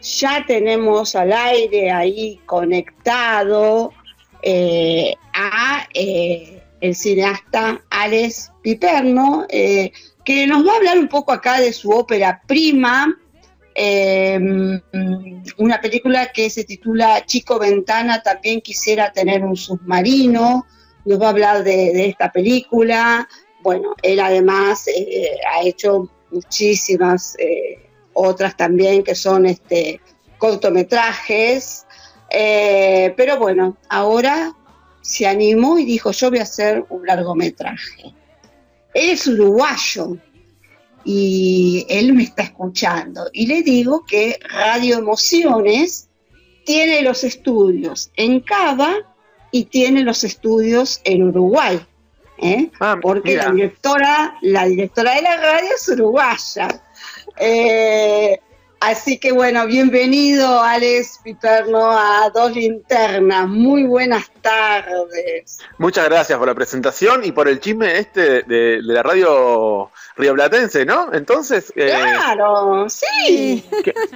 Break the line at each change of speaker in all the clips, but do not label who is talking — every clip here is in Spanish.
ya tenemos al aire ahí conectado eh, a eh, el cineasta Alex Piperno, eh, que nos va a hablar un poco acá de su ópera prima, una película que se titula Chico Ventana, también quisiera tener un submarino, nos va a hablar de, esta película. Bueno, él además ha hecho muchísimas otras también que son este, cortometrajes, eh, pero bueno, ahora se animó y dijo, yo voy a hacer un largometraje. Él es uruguayo y él me está escuchando. Y le digo que Radio Emociones tiene los estudios en Cava y tiene los estudios en Uruguay. ¿eh? Ah, porque la directora, la directora de la radio es uruguaya. Eh, así que bueno, bienvenido Alex Piperno a Dos Linternas. Muy buenas tardes.
Muchas gracias por la presentación y por el chisme este de, la radio rioplatense, ¿no? Entonces...
Eh, claro, sí.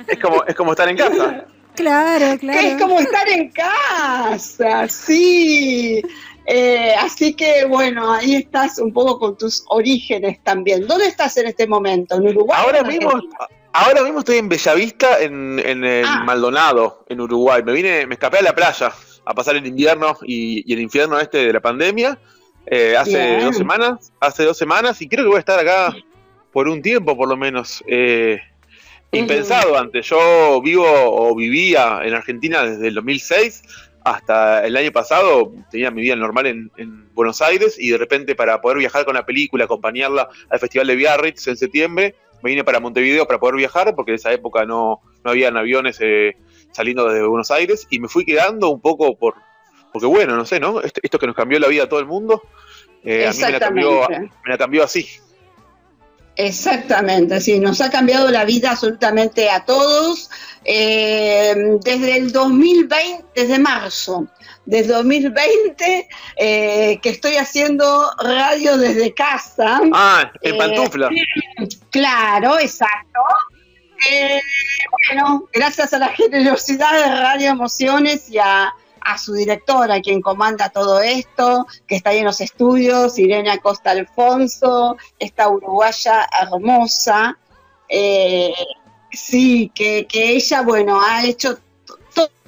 Es como, es como estar en casa.
Claro, claro. Es como estar en casa, sí. Eh, así que bueno, ahí estás un poco con tus orígenes también. ¿Dónde estás en este momento? ¿En Uruguay?
Ahora mismo, ahora mismo estoy en Bellavista, en, en el ah. Maldonado, en Uruguay. Me vine, me escapé a la playa a pasar el invierno y, el infierno este de la pandemia. Eh, hace dos semanas, hace dos semanas, y creo que voy a estar acá por un tiempo por lo menos. Eh, impensado antes. Yo vivo o vivía en Argentina desde el 2006 hasta el año pasado tenía mi vida normal en, Buenos Aires y de repente para poder viajar con la película, acompañarla al Festival de Biarritz en septiembre, me vine para Montevideo para poder viajar porque en esa época no, no habían aviones eh, saliendo desde Buenos Aires y me fui quedando un poco por, porque bueno, no sé, ¿no? Esto, que nos cambió la vida a todo el mundo, eh, a mí me la, cambió, me la cambió así.
Exactamente, sí, nos ha cambiado la vida absolutamente a todos. Eh, desde el 2020, desde marzo, desde 2020, eh, que estoy haciendo radio desde casa.
Ah, en pantufla.
Eh, claro, exacto. bueno, gracias a la generosidad de Radio Emociones y a a su directora, quien comanda todo esto, que está ahí en los estudios, Irene Acosta Alfonso, esta uruguaya hermosa. Eh, sí, que, ella, bueno, ha hecho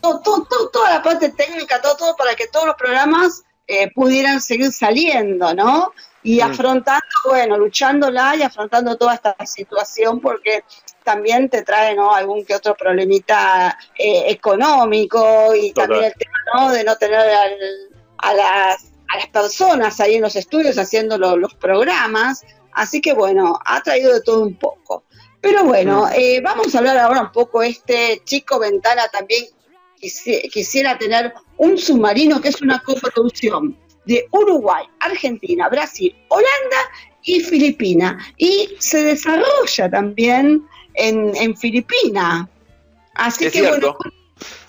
toda la parte técnica, todo, todo para que todos los programas eh, pudieran seguir saliendo, ¿no? Y mm. afrontando, bueno, luchándola y afrontando toda esta situación, porque también te trae ¿no? algún que otro problemita eh, económico y también el tema ¿no? de no tener a, las, a las personas ahí en los estudios haciendo los programas. Así que bueno, ha traído de todo un poco. Pero bueno, mm. eh, vamos a hablar ahora un poco. Este chico Ventana también quisiera tener un submarino que es una coproducción de Uruguay, Argentina, Brasil, Holanda y Filipinas. Y se desarrolla también en, en Filipinas. Así que bueno,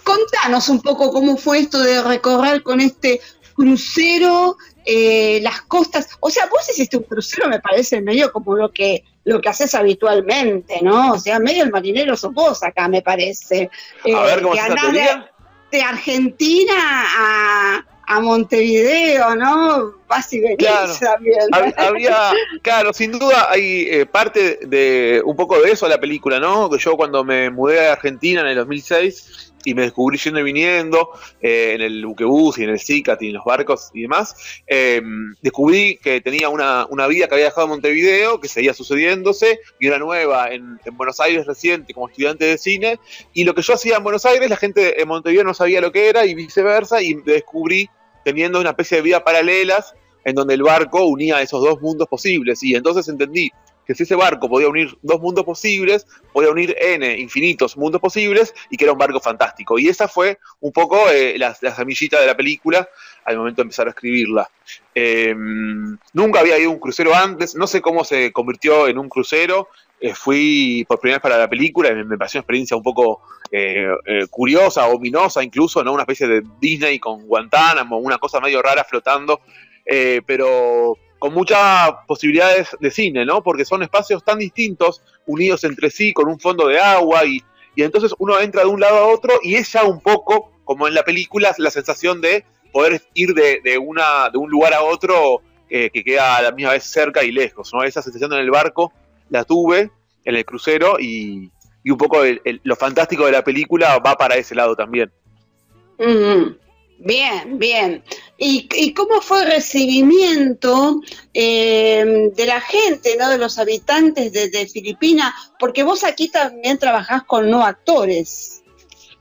contanos un poco cómo fue esto de recorrer con este crucero eh, las costas. O sea, vos hiciste un crucero, me parece medio como lo que lo que haces habitualmente, ¿no? O sea, medio el marinero sos vos acá, me parece.
a ver, ¿cómo
eh, de Argentina a, a Montevideo, ¿no? Vas y venís también.
Había, claro, sin duda hay eh, parte de un poco de eso la película, ¿no? Que yo cuando me mudé a Argentina en el 2006 y me descubrí yendo y viniendo eh, en el buquebús y en el CICAT y en los barcos y demás, eh, descubrí que tenía una, vida que había dejado en Montevideo, que seguía sucediéndose, y una nueva en, Buenos Aires reciente como estudiante de cine, y lo que yo hacía en Buenos Aires, la gente en Montevideo no sabía lo que era y viceversa, y descubrí teniendo una especie de vida paralelas en donde el barco unía esos dos mundos posibles, y entonces entendí que si ese barco podía unir dos mundos posibles, podía unir n infinitos mundos posibles y que era un barco fantástico. Y esa fue un poco eh, la, semillita de la película al momento de empezar a escribirla. Em, nunca había ido a un crucero antes, no sé cómo se convirtió en un crucero. Eh, fui por primera vez para la película y me, pareció una experiencia un poco eh, curiosa, ominosa incluso, ¿no? Una especie de Disney con Guantánamo, una cosa medio rara flotando. pero con muchas posibilidades de cine, ¿no? Porque son espacios tan distintos, unidos entre sí, con un fondo de agua y, y entonces uno entra de un lado a otro y es ya un poco, como en la película, la sensación de poder ir de, una, de un lugar a otro eh, que queda a la misma vez cerca y lejos, ¿no? Esa sensación en el barco la tuve en el crucero y, un poco lo fantástico de la película va para ese lado también.
Bien, bien. ¿Y, cómo fue el recibimiento eh, de la gente, ¿no? de los habitantes de, Filipinas? Porque vos aquí también trabajás con no actores.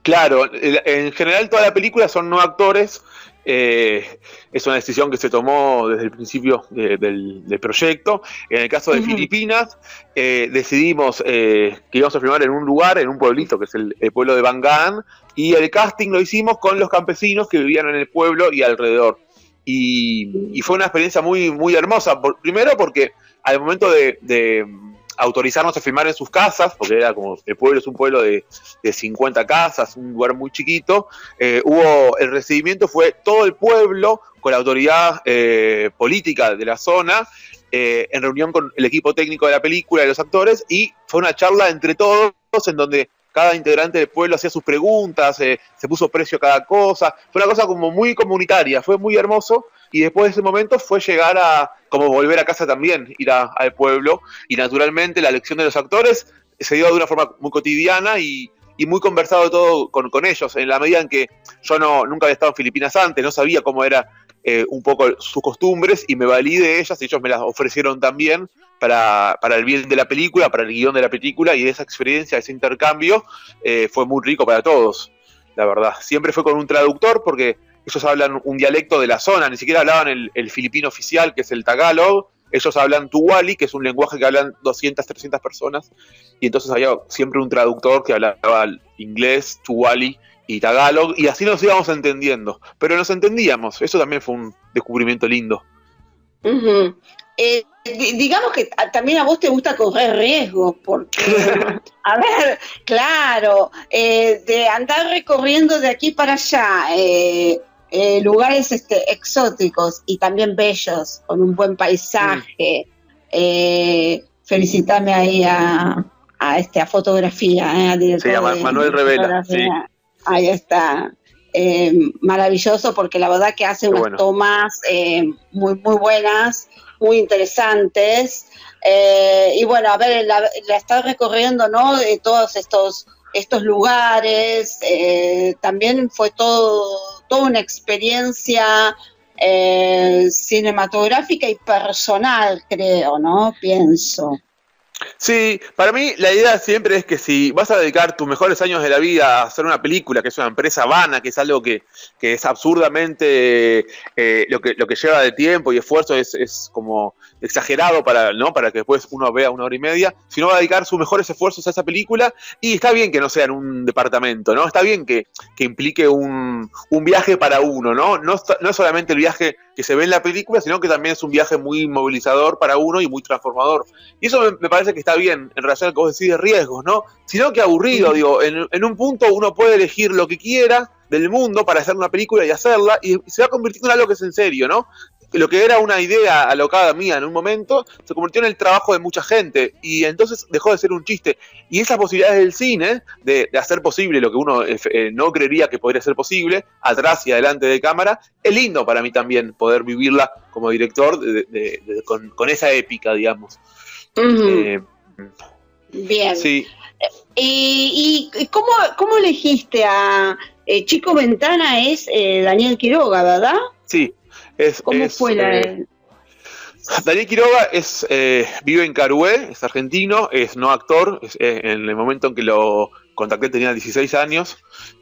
Claro, en general toda la película son no actores. Eh, es una decisión que se tomó desde el principio del, proyecto. En el caso de Filipinas, eh, decidimos que íbamos a filmar en un lugar, en un pueblito, que es el, pueblo de Bangaan, y el casting lo hicimos con los campesinos que vivían en el pueblo y alrededor. Y, fue una experiencia muy, muy hermosa. primero porque al momento de, autorizarnos a filmar en sus casas, porque era como el pueblo es un pueblo de, 50 casas, un lugar muy chiquito, eh, hubo el recibimiento fue todo el pueblo con la autoridad eh, política de la zona, eh, en reunión con el equipo técnico de la película y los actores, y fue una charla entre todos en donde cada integrante del pueblo hacía sus preguntas, eh, se puso precio a cada cosa, fue una cosa como muy comunitaria, fue muy hermoso y después de ese momento fue llegar a como volver a casa también, ir al pueblo y naturalmente la elección de los actores se dio de una forma muy cotidiana y, muy conversado todo con, con, ellos, en la medida en que yo no, nunca había estado en Filipinas antes, no sabía cómo era eh, un poco sus costumbres y me valí de ellas y ellos me las ofrecieron también para, para, el bien de la película, para el guion de la película y esa experiencia, ese intercambio eh, fue muy rico para todos, la verdad. Siempre fue con un traductor porque ellos hablan un dialecto de la zona, ni siquiera hablaban el, el filipino oficial que es el tagalog, ellos hablan tuwali, que es un lenguaje que hablan 200, 300 personas, y entonces había siempre un traductor que hablaba inglés, tuwali y tagalog, y así nos íbamos entendiendo. Pero nos entendíamos, eso también fue un descubrimiento lindo.
Eh, digamos que también a vos te gusta correr riesgos, porque, a ver, claro, eh, de andar recorriendo de aquí para allá, eh, lugares este, exóticos y también bellos, con un buen paisaje. felicitame ahí a, a, este, a fotografía, a
director Manuel Revela.
Ahí está. Eh, maravilloso porque la verdad que hace unas tomas eh, muy, muy buenas, muy interesantes. Eh, y bueno, a ver, la, está recorriendo, ¿no? De todos estos, estos lugares. también fue todo, una experiencia cinematográfica y personal, creo, ¿no? Pienso.
Sí, para mí la idea siempre es que si vas a dedicar tus mejores años de la vida a hacer una película, que es una empresa vana, que es algo que, es absurdamente eh, lo, que, lo que lleva de tiempo y esfuerzo es, es, como exagerado para, ¿no? para que después uno vea una hora y media, si no va a dedicar sus mejores esfuerzos a esa película, y está bien que no sea en un departamento, ¿no? Está bien que, implique un, viaje para uno, ¿no? No, no solamente el viaje que se ve en la película, sino que también es un viaje muy movilizador para uno y muy transformador. Y eso me, parece que está bien en relación a lo que vos decís de riesgos, ¿no? Sino que aburrido, digo, en, en, un punto uno puede elegir lo que quiera del mundo para hacer una película y hacerla, y se va convirtiendo en algo que es en serio, ¿no? Lo que era una idea alocada mía en un momento, se convirtió en el trabajo de mucha gente y entonces dejó de ser un chiste. Y esas posibilidades del cine, de, hacer posible lo que uno eh, eh, no creería que podría ser posible, atrás y adelante de cámara, es lindo para mí también poder vivirla como director con, esa épica, digamos.
Eh, Bien.
Sí.
¿Y, cómo, cómo elegiste a Chico Ventana? Es Daniel Quiroga, ¿verdad?
Sí,
¿Cómo fue la.?
Eh, Daniel Quiroga es, eh, vive en Carué, es argentino, es no actor, eh, en el momento en que lo contacté tenía 16 años,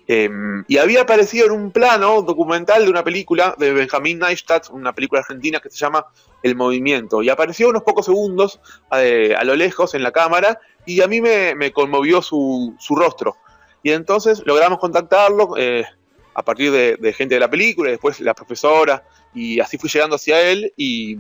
em, y había aparecido en un plano documental de una película de Benjamín Neistat, una película argentina que se llama El Movimiento, y apareció unos pocos segundos a lo lejos en la cámara, y a mí me, conmovió su, rostro. Y entonces logramos contactarlo a partir de, de gente de la película, y después la profesora, y así fui llegando hacia él y,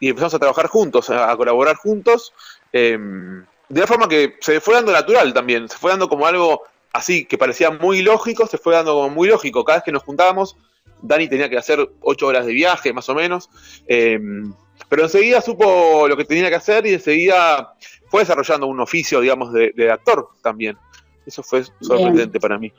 empezamos a trabajar juntos, a, colaborar juntos, em, de una forma que se fue dando natural también, se fue dando como algo así que parecía muy lógico, se fue dando como muy lógico. Cada vez que nos juntábamos, Dani tenía que hacer ocho horas de viaje, más o menos, em, pero enseguida supo lo que tenía que hacer y enseguida fue desarrollando un oficio, digamos, de, actor también. Eso fue sorprendente para mí.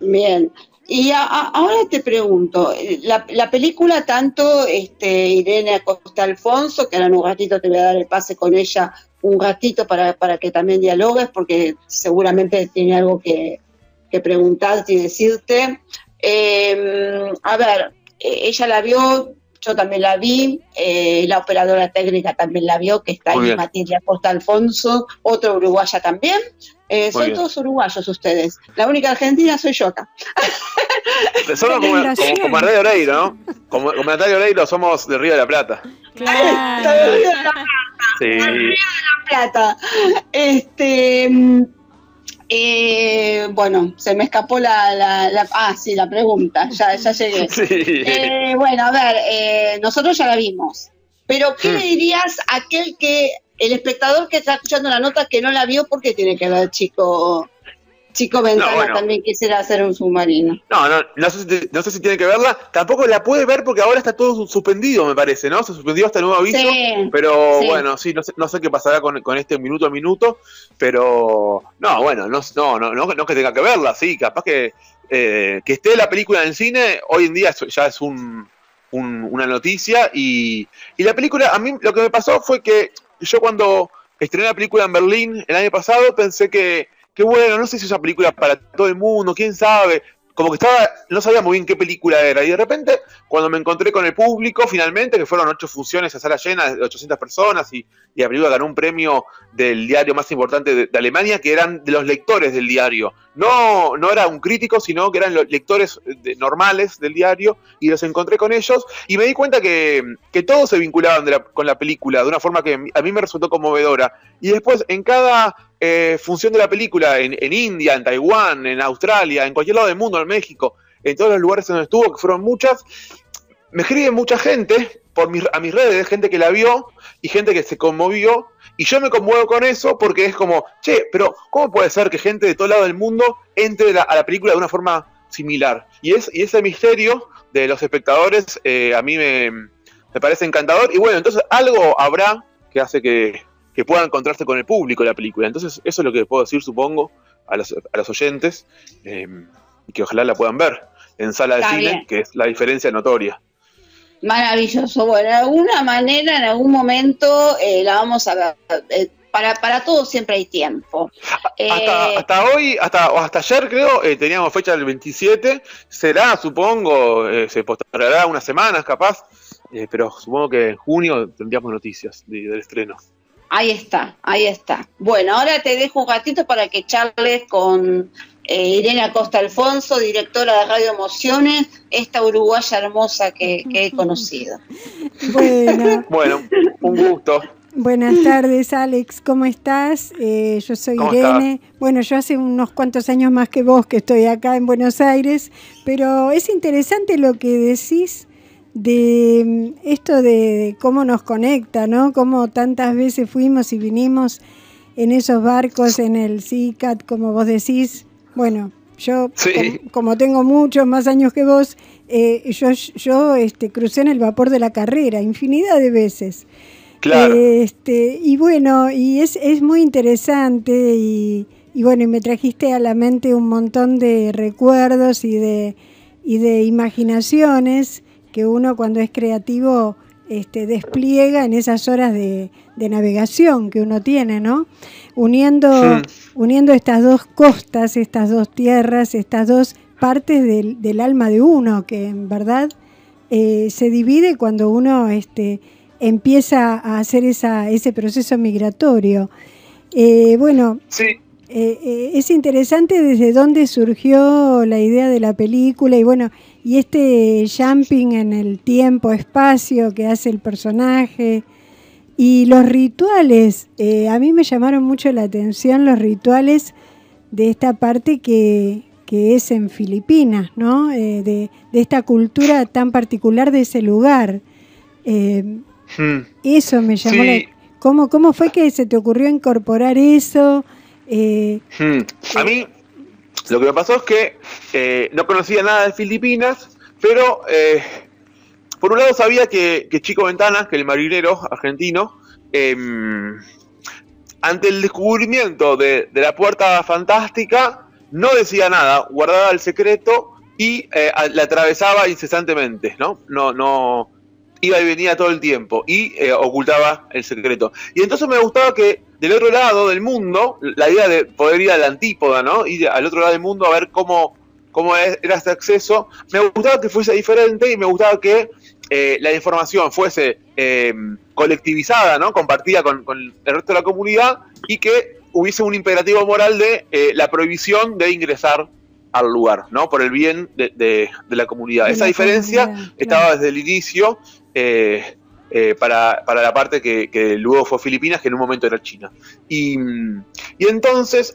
Bien. Y ahora te pregunto, la, película tanto este, Irene Acosta Alfonso, que ahora en un ratito te voy a dar el pase con ella un ratito para, para que también dialogues, porque seguramente tiene algo que, que preguntarte y decirte. Em, a ver, e, ella la vio, yo también la vi, eh, la operadora técnica también la vio, que está en Matilde Costa Alfonso, otra uruguaya también. Eh, son todos uruguayos ustedes. La única argentina soy yo acá.
Somos como, como, como Oreiro, ¿no? Como, como Natalia Oreiro somos de Río de la Plata.
Claro. de Río de la Plata. Sí. Río de la Plata. Este eh, bueno, se me escapó la, la, Ah, sí, la pregunta, ya, ya llegué. Eh, bueno, a ver, eh, nosotros ya la vimos, pero ¿qué hmm. le dirías a aquel que, el espectador que está escuchando la nota que no la vio, porque tiene que ver, chico? Chico Ventana también quisiera hacer un submarino.
No, no, no sé, si, tiene que verla. Tampoco la puede ver porque ahora está todo suspendido, me parece, ¿no? Se suspendió hasta el nuevo aviso. pero bueno, sí, no sé, no sé qué pasará con, este minuto a minuto. Pero no, bueno, no, no, no, no, no que tenga que verla, sí, capaz que, eh, que esté la película en cine, hoy en día ya es un, una noticia. Y, y la película, a mí lo que me pasó fue que yo cuando estrené la película en Berlín el año pasado pensé que qué bueno, no sé si es una película para todo el mundo, quién sabe. Como que estaba, no sabía muy bien qué película era. Y de repente, cuando me encontré con el público, finalmente, que fueron ocho funciones a sala llena de 800 personas, y, y la película ganó un premio del diario más importante de, Alemania, que eran de los lectores del diario. No, no era un crítico, sino que eran los lectores normales del diario, y los encontré con ellos, y me di cuenta que, que todos se vinculaban con la película de una forma que a mí me resultó conmovedora. Y después, en cada eh, función de la película en, India, en Taiwán, en Australia, en cualquier lado del mundo, en México, en todos los lugares donde estuvo, que fueron muchas, me escribe mucha gente por a mis redes, gente que la vio y gente que se conmovió, y yo me conmuevo con eso porque es como, che, pero ¿cómo puede ser que gente de todo lado del mundo entre a la película de una forma similar? Y, es, y ese misterio de los espectadores eh, a mí me, me parece encantador, y bueno, entonces algo habrá que hace que, que pueda encontrarse con el público la película. Entonces, eso es lo que puedo decir, supongo, a los, a los oyentes, em, y que ojalá la puedan ver en sala de cine, que es la diferencia notoria.
Maravilloso. Bueno, de alguna manera, en algún momento, eh, la vamos a ver. Eh, para, para todo siempre hay tiempo.
Hasta, eh, hasta hoy, hasta, hasta ayer creo, teníamos fecha del 27, será, supongo, se postergará unas semanas capaz, pero supongo que en junio tendríamos noticias del estreno.
Ahí está, ahí está. Bueno, ahora te dejo un ratito para que charles con eh, Irene Acosta Alfonso, directora de Radio Emociones, esta uruguaya hermosa que, he conocido.
Bueno. bueno, un gusto.
Buenas tardes, Alex, ¿cómo estás? Eh, yo soy Irene. Bueno, yo hace unos cuantos años más que vos que estoy acá en Buenos Aires, pero es interesante lo que decís de mm, esto de cómo nos conecta, ¿no? Cómo tantas veces fuimos y vinimos en esos barcos, en el CICAT, como vos decís. Bueno, yo, como, tengo muchos más años que vos, eh, yo, yo este, crucé en el vapor de la carrera infinidad de veces.
Claro.
Este, y bueno, y es, es muy interesante y, y bueno, y me trajiste a la mente un montón de recuerdos y de, y de imaginaciones que uno cuando es creativo este, despliega en esas horas de, navegación que uno tiene, ¿no? Uniendo, uniendo estas dos costas, estas dos tierras, estas dos partes del, alma de uno, que en verdad eh, se divide cuando uno este, empieza a hacer esa, ese proceso migratorio. Eh, bueno, eh, es interesante desde dónde surgió la idea de la película y bueno, y este jumping en el tiempo, espacio que hace el personaje. Y los rituales, eh, a mí me llamaron mucho la atención los rituales de esta parte que, es en Filipinas, ¿no? Eh, de, esta cultura tan particular de ese lugar. Hmm. Eso me llamó la... ¿Cómo, ¿Cómo fue que se te ocurrió incorporar eso?
Hmm. A mí lo que me pasó es que eh, no conocía nada de Filipinas, pero eh, por un lado sabía que, Chico Ventanas, que el marinero argentino, em, ante el descubrimiento de, la puerta fantástica, no decía nada, guardaba el secreto y eh, la atravesaba incesantemente, ¿no? No, no, iba y venía todo el tiempo y eh, ocultaba el secreto. Y entonces me gustaba que del otro lado del mundo, la idea de poder ir a la antípoda, ¿no? Ir al otro lado del mundo a ver cómo, cómo era este acceso, me gustaba que fuese diferente y me gustaba que eh, la información fuese eh, colectivizada, ¿no? compartida con, el resto de la comunidad y que hubiese un imperativo moral de eh, la prohibición de ingresar al lugar, ¿no? Por el bien de, la comunidad. Esa diferencia estaba desde el inicio para, la parte que, luego fue Filipinas, que en un momento era China. Y, y entonces,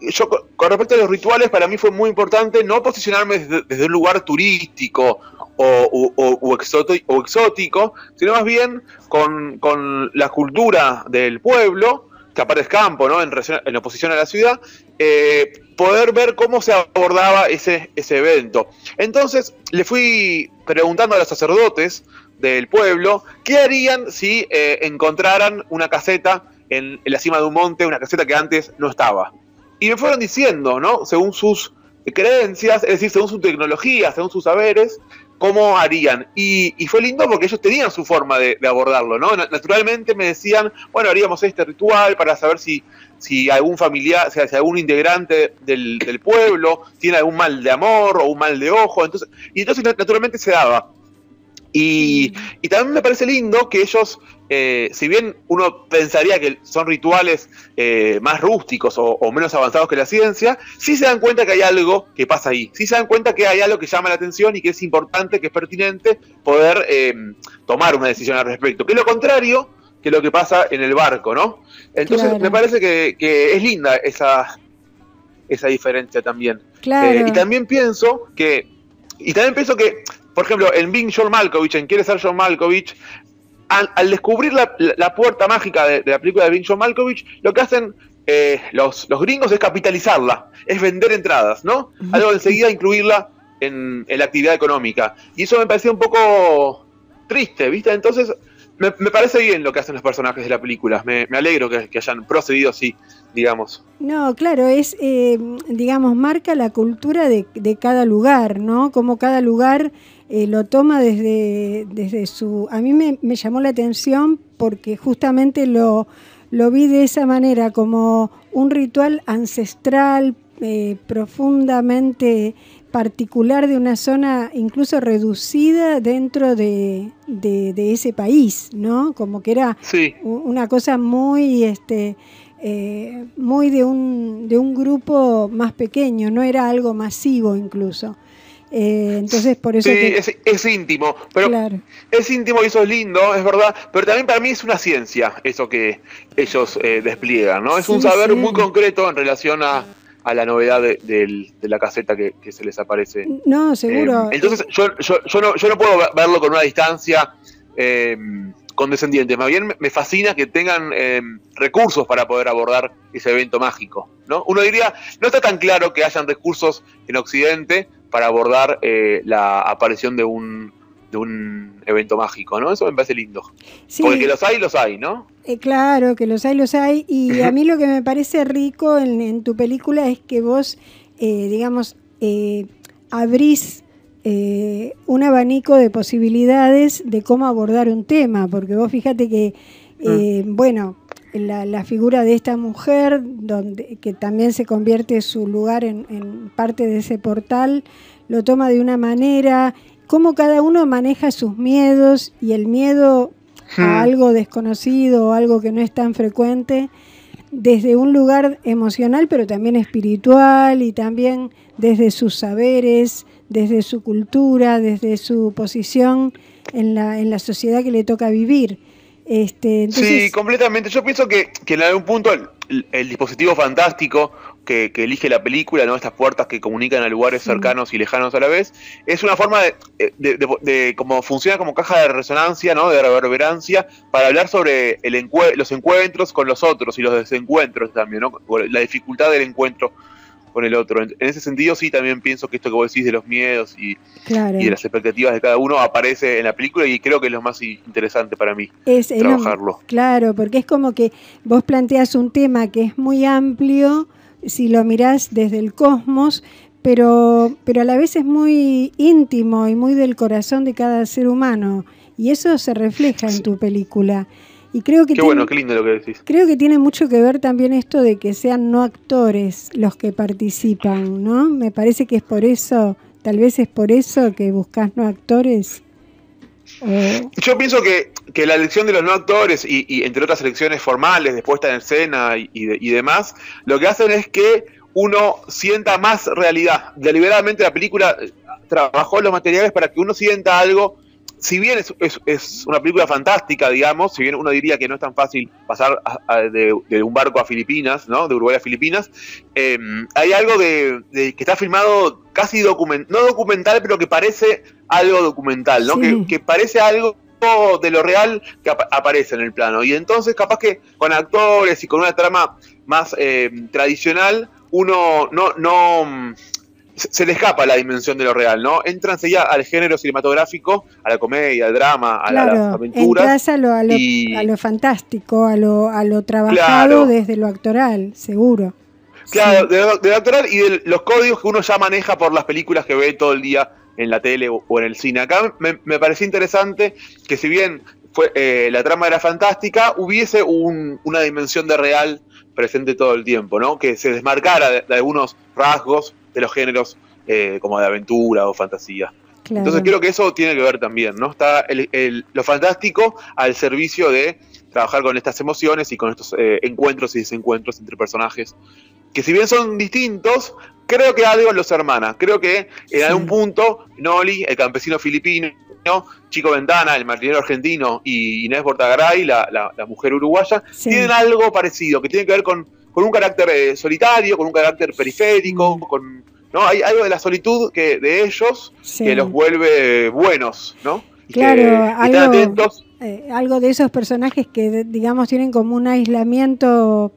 yo con respecto a los rituales, para mí fue muy importante no posicionarme desde un lugar turístico o, exótico, sino más bien con, la cultura del pueblo, que aparte es campo, ¿no? en, en oposición a la ciudad, eh, poder ver cómo se abordaba ese, ese evento. Entonces le fui preguntando a los sacerdotes del pueblo qué harían si eh, encontraran una caseta en, la cima de un monte, una caseta que antes no estaba. Y me fueron diciendo, ¿no? Según sus creencias, es decir, según su tecnología, según sus saberes, cómo harían. Y, fue lindo porque ellos tenían su forma de, abordarlo, ¿no? Naturalmente me decían, bueno, haríamos este ritual para saber si, si algún familiar, sea, si algún integrante del, del, pueblo tiene algún mal de amor o un mal de ojo. Entonces, y entonces naturalmente se daba. Y, también me parece lindo que ellos, eh, si bien uno pensaría que son rituales eh, más rústicos o, menos avanzados que la ciencia, sí se dan cuenta que hay algo que pasa ahí, sí se dan cuenta que hay algo que llama la atención y que es importante, que es pertinente poder eh, tomar una decisión al respecto, que es lo contrario que lo que pasa en el barco, ¿no? Entonces me parece que, es linda esa, esa diferencia también. y también pienso que, y también pienso que por ejemplo, en Bing John Malkovich, en Quiere ser John Malkovich, al, descubrir la, puerta mágica de, la película de Bing John Malkovich, lo que hacen eh, los, gringos es capitalizarla, es vender entradas, ¿no? Algo enseguida incluirla en, la actividad económica. Y eso me parecía un poco triste, ¿viste? Entonces, me, parece bien lo que hacen los personajes de la película. Me, alegro que, hayan procedido así, digamos.
No, claro, es, eh, digamos, marca la cultura de, de, cada lugar, ¿no? Como cada lugar eh, lo toma desde, desde su... A mí me, llamó la atención porque justamente lo, lo, vi de esa manera, como un ritual ancestral, eh, profundamente particular de una zona incluso reducida dentro de, de, ese país, ¿no? Como que era una cosa muy... este eh, muy de un, de un grupo más pequeño, no era algo masivo incluso. Eh, entonces, por eso.
Sí, es, íntimo, pero es íntimo y eso es lindo, es verdad, pero también para mí es una ciencia eso que ellos eh, despliegan, ¿no? Es un saber muy concreto en relación a, la novedad de, la caseta que, se les aparece.
No, seguro.
Eh, entonces, yo, yo, no, yo no puedo verlo con una distancia condescendiente, más bien me fascina que tengan recursos para poder abordar ese evento mágico, ¿no? Uno diría, no está tan claro que hayan recursos en Occidente para abordar eh, la aparición de un, de un evento mágico, ¿no? Eso me parece lindo. Porque que los hay, los hay, ¿no?
Eh, claro, que los hay, los hay. Y a mí lo que me parece rico en, tu película es que vos, eh, digamos, abrís un abanico de posibilidades de cómo abordar un tema, porque vos fíjate que, mm. bueno, la, figura de esta mujer, donde, que también se convierte su lugar en, parte de ese portal, lo toma de una manera, cómo cada uno maneja sus miedos y el miedo a hmm. algo desconocido o algo que no es tan frecuente, desde un lugar emocional, pero también espiritual y también desde sus saberes, desde su cultura, desde su posición en la, en la sociedad que le toca vivir. Este,
sí, completamente. Yo pienso que, en algún punto el, dispositivo fantástico que, elige la película, ¿no? estas puertas que comunican a lugares cercanos y lejanos a la vez, es una forma de, de, como funciona como caja de resonancia, ¿no? de reverberancia, para hablar sobre el los encuentros con los otros y los desencuentros también, ¿no? la dificultad del encuentro con el otro. En, ese sentido, sí, también pienso que esto que vos decís de los miedos y, y de las expectativas de cada uno aparece en la película y creo que es lo más interesante para mí
es, trabajarlo. claro, porque es como que vos planteas un tema que es muy amplio si lo mirás desde el cosmos, pero, pero a la vez es muy íntimo y muy del corazón de cada ser humano. Y eso se refleja en tu película. Y creo que
qué bueno, qué lindo lo que decís.
Creo que tiene mucho que ver también esto de que sean no actores los que participan, ¿no? Me parece que es por eso, tal vez es por eso que buscas no actores.
Yo pienso que, la elección de los no actores y, entre otras elecciones formales de puesta en escena y, y, demás, lo que hacen es que uno sienta más realidad. Deliberadamente la película eh, trabajó los materiales para que uno sienta algo si bien es, una película fantástica, digamos, si bien uno diría que no es tan fácil pasar de, un barco a Filipinas, ¿no? De Uruguay a Filipinas, em, hay algo de, que está filmado casi documental, no documental, pero que parece algo documental, ¿no? Que, parece algo de lo real que aparece en el plano. Y entonces, capaz que con actores y con una trama más em, tradicional, uno no, no se le escapa la dimensión de lo real, ¿no? Entra enseguida al género cinematográfico, a la comedia, al drama, a la, las aventuras.
a lo, a lo, fantástico, a lo, a lo trabajado desde lo actoral, seguro.
Claro, de, lo actoral y de los códigos que uno ya maneja por las películas que ve todo el día en la tele o, en el cine. Acá me, me pareció interesante que si bien fue, eh, la trama era fantástica, hubiese una dimensión de real presente todo el tiempo, ¿no? Que se desmarcara de algunos rasgos de los géneros eh, como de aventura o fantasía. Entonces creo que eso tiene que ver también, ¿no? Está el, lo fantástico al servicio de trabajar con estas emociones y con estos eh, encuentros y desencuentros entre personajes, que si bien son distintos, creo que algo los hermana. Creo que en algún punto Noli, el campesino filipino, Chico Ventana, el marinero argentino, y Inés Bortagaray, la, la, mujer uruguaya, tienen algo parecido, que tiene que ver con con un carácter eh, solitario, con un carácter periférico, con ¿no? Hay algo de la solitud que de ellos que los vuelve buenos, ¿no?
claro, algo, eh, algo de esos personajes que digamos tienen como un aislamiento,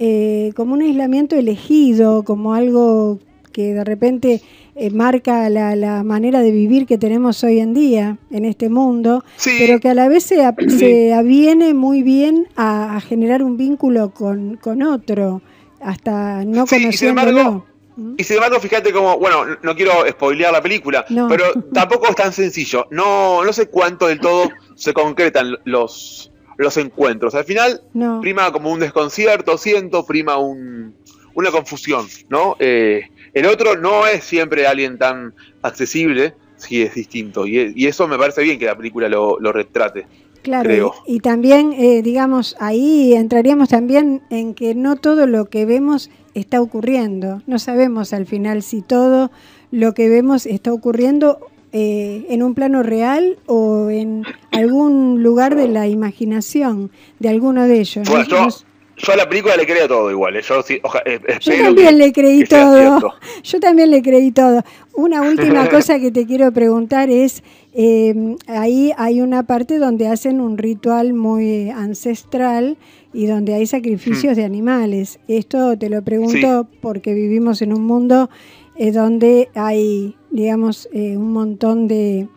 eh, como un aislamiento elegido, como algo que de repente eh, marca la, manera de vivir que tenemos hoy en día en este mundo, pero que a la vez se, se aviene muy bien a, generar un vínculo con, con otro, hasta no conociéndolo.
¿Mm? Y sin embargo, fíjate como, bueno, no quiero spoilear la película, pero tampoco es tan sencillo. No, no sé cuánto del todo se concretan los, los encuentros. Al final, prima como un desconcierto, siento, prima un, una confusión, ¿no? Eh, el otro no es siempre alguien tan accesible, sí es distinto. Y, eso me parece bien que la película lo, retrate.
Claro, y también, eh, digamos, ahí entraríamos también en que no todo lo que vemos está ocurriendo. No sabemos al final si todo lo que vemos está ocurriendo eh, en un plano real o en algún lugar de la imaginación de alguno de ellos.
Yo a la película le creo todo igual. ¿eh? Yo, eh,
también le creí todo. Yo también le creí todo. Una última cosa que te quiero preguntar es, eh, ahí hay una parte donde hacen un ritual muy ancestral y donde hay sacrificios hmm. de animales. Esto te lo pregunto porque vivimos en un mundo donde hay, digamos, un montón de,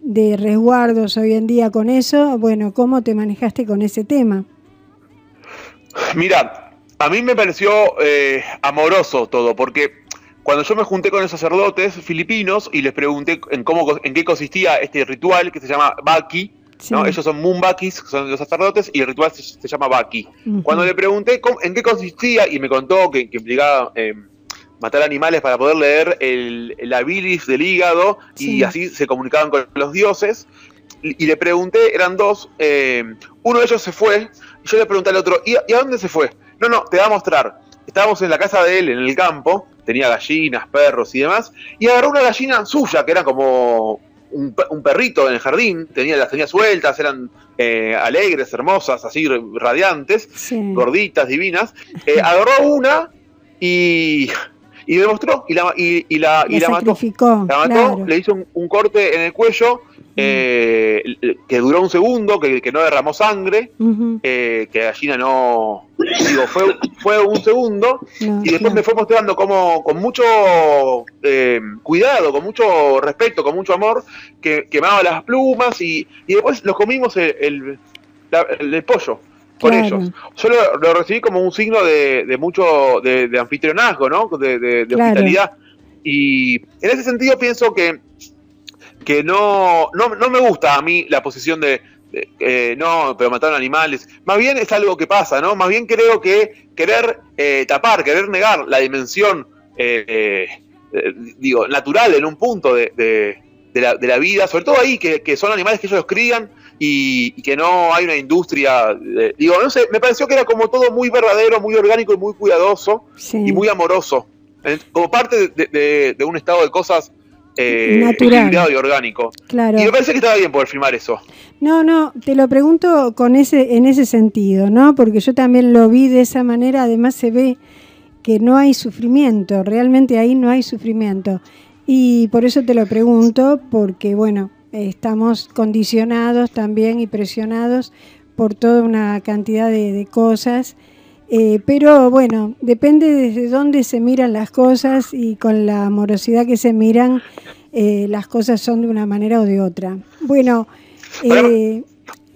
de resguardos hoy en día con eso. Bueno, ¿cómo te manejaste con ese tema?
Mira, a mí me pareció eh, amoroso todo, porque cuando yo me junté con los sacerdotes filipinos y les pregunté en cómo en qué consistía este ritual que se llama Baki, ¿no? ellos son Mumbakis, son los sacerdotes, y el ritual se, llama Baki. Cuando le pregunté en qué consistía y me contó que, implicaba eh, matar animales para poder leer el, la bilis del hígado y así se comunicaban con los dioses, y, le pregunté, eran dos, eh, uno de ellos se fue, y yo le pregunté al otro, ¿y a, dónde se fue? No, no, te va a mostrar. Estábamos en la casa de él, en el campo, tenía gallinas, perros y demás, y agarró una gallina suya, que era como un, perrito en el jardín, tenía, las tenía sueltas, eran eh, alegres, hermosas, así radiantes, gorditas, divinas. Eh, agarró una y, y me mostró y la, y, la, y la mató. La mató, le hizo un, corte en el cuello eh, que duró un segundo, que, no derramó sangre, eh, que la gallina no, digo, fue, fue un segundo y después me fue mostrando como con mucho eh, cuidado, con mucho respeto, con mucho amor, que quemaba las plumas y, y después los comimos el, el, pollo con ellos. Yo lo, recibí como un signo de, de mucho, de, anfitrionazgo, ¿no? De, de, hospitalidad. Y en ese sentido pienso que, que no, no, no me gusta a mí la posición de, eh, no, pero mataron animales. Más bien es algo que pasa, ¿no? Más bien creo que querer eh, tapar, querer negar la dimensión, eh, digo, natural en un punto de, de, la, de la, vida, sobre todo ahí, que, que, son animales que ellos crían y, que no hay una industria. digo, no sé, me pareció que era como todo muy verdadero, muy orgánico y muy cuidadoso y muy amoroso. Como parte de, de un estado de cosas eh, Natural. y orgánico.
Claro.
Y me parece que estaba bien poder filmar eso.
No, no, te lo pregunto con ese, en ese sentido, ¿no? Porque yo también lo vi de esa manera, además se ve que no hay sufrimiento, realmente ahí no hay sufrimiento. Y por eso te lo pregunto, porque bueno, estamos condicionados también y presionados por toda una cantidad de, de cosas eh, pero bueno, depende desde dónde se miran las cosas y con la amorosidad que se miran, eh, las cosas son de una manera o de otra. Bueno,
eh,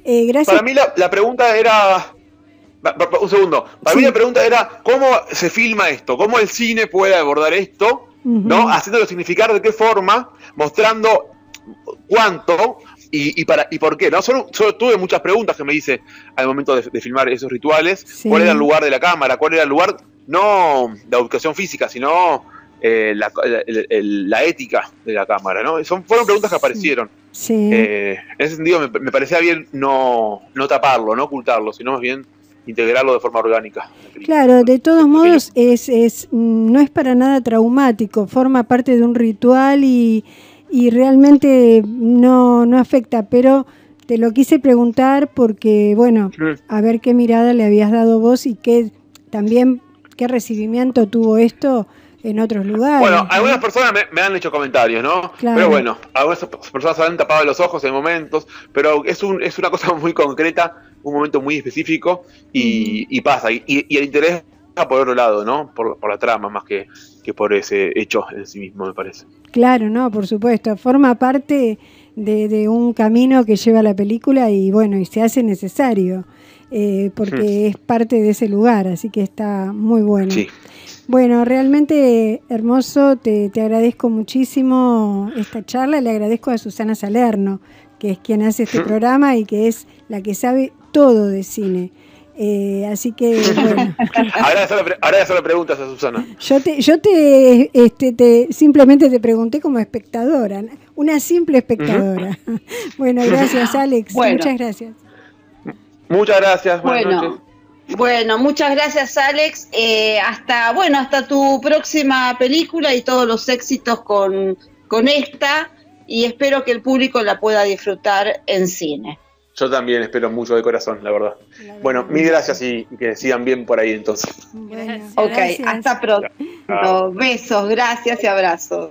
gracias. Para mí la, pregunta era, un segundo, para mí la pregunta era cómo se filma esto, cómo el cine puede abordar esto, ¿no? Haciéndolo significar de qué forma, mostrando cuánto y, para, ¿Y por qué? No, solo, tuve muchas preguntas que me hice al momento de, filmar esos rituales. ¿Cuál era el lugar de la cámara? ¿Cuál era el lugar, no la educación física, sino eh, la, ética de la cámara? ¿no? Son, fueron preguntas que aparecieron. Eh, en ese sentido me, parecía bien no, no taparlo, no ocultarlo, sino más bien integrarlo de forma orgánica.
Claro, de todos modos es, es, no es para nada traumático, forma parte de un ritual y y realmente no, no afecta, pero te lo quise preguntar porque, bueno, a ver qué mirada le habías dado vos y qué también qué recibimiento tuvo esto en otros lugares.
Bueno, algunas personas me, han hecho comentarios, ¿no? Pero bueno, algunas personas han tapado los ojos en momentos, pero es, un, es una cosa muy concreta, un momento muy específico y, pasa. Y, y, el interés por otro lado, ¿no? Por, por la trama más que, que por ese hecho en sí mismo, me parece.
Claro, no, por supuesto. Forma parte de, un camino que lleva la película y bueno, y se hace necesario, eh, porque es parte de ese lugar, así que está muy bueno. Sí. Bueno, realmente hermoso, te, te agradezco muchísimo esta charla, le agradezco a Susana Salerno, que es quien hace este programa y que es la que sabe todo de cine. Eh, así que, bueno.
ahora, ya solo, preguntas a Susana.
Yo te, yo te, este, te, simplemente te pregunté como espectadora, una simple espectadora. bueno, gracias, Alex. Muchas gracias.
Muchas gracias. bueno.
Bueno, muchas gracias Alex. Eh, hasta bueno, hasta tu próxima película y todos los éxitos con, con esta y espero que el público la pueda disfrutar en cine.
Yo también espero mucho de corazón, la verdad. bueno, mil gracias y, que sigan bien por ahí entonces.
ok, hasta pronto. Besos, gracias y abrazos.